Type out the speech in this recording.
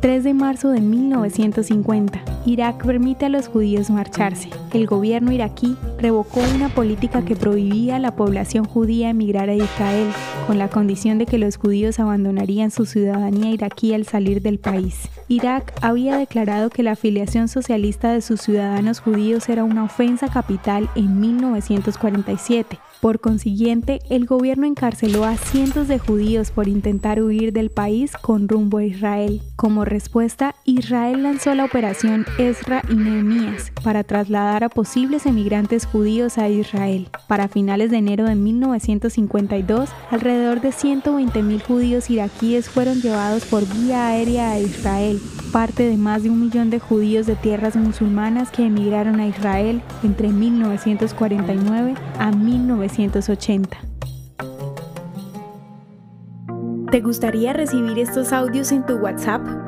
3 de marzo de 1950. Irak permite a los judíos marcharse. El gobierno iraquí revocó una política que prohibía a la población judía emigrar a Israel, con la condición de que los judíos abandonarían su ciudadanía iraquí al salir del país. Irak había declarado que la afiliación socialista de sus ciudadanos judíos era una ofensa capital en 1947 por consiguiente, el gobierno encarceló a cientos de judíos por intentar huir del país con rumbo a Israel. Como respuesta, Israel lanzó la operación Ezra y Nehemías para trasladar a posibles emigrantes judíos a Israel. Para finales de enero de 1952, alrededor de 120.000 judíos iraquíes fueron llevados por vía aérea a Israel, parte de más de un millón de judíos de tierras musulmanas que emigraron a Israel entre 1949 a 1980. ¿Te gustaría recibir estos audios en tu WhatsApp?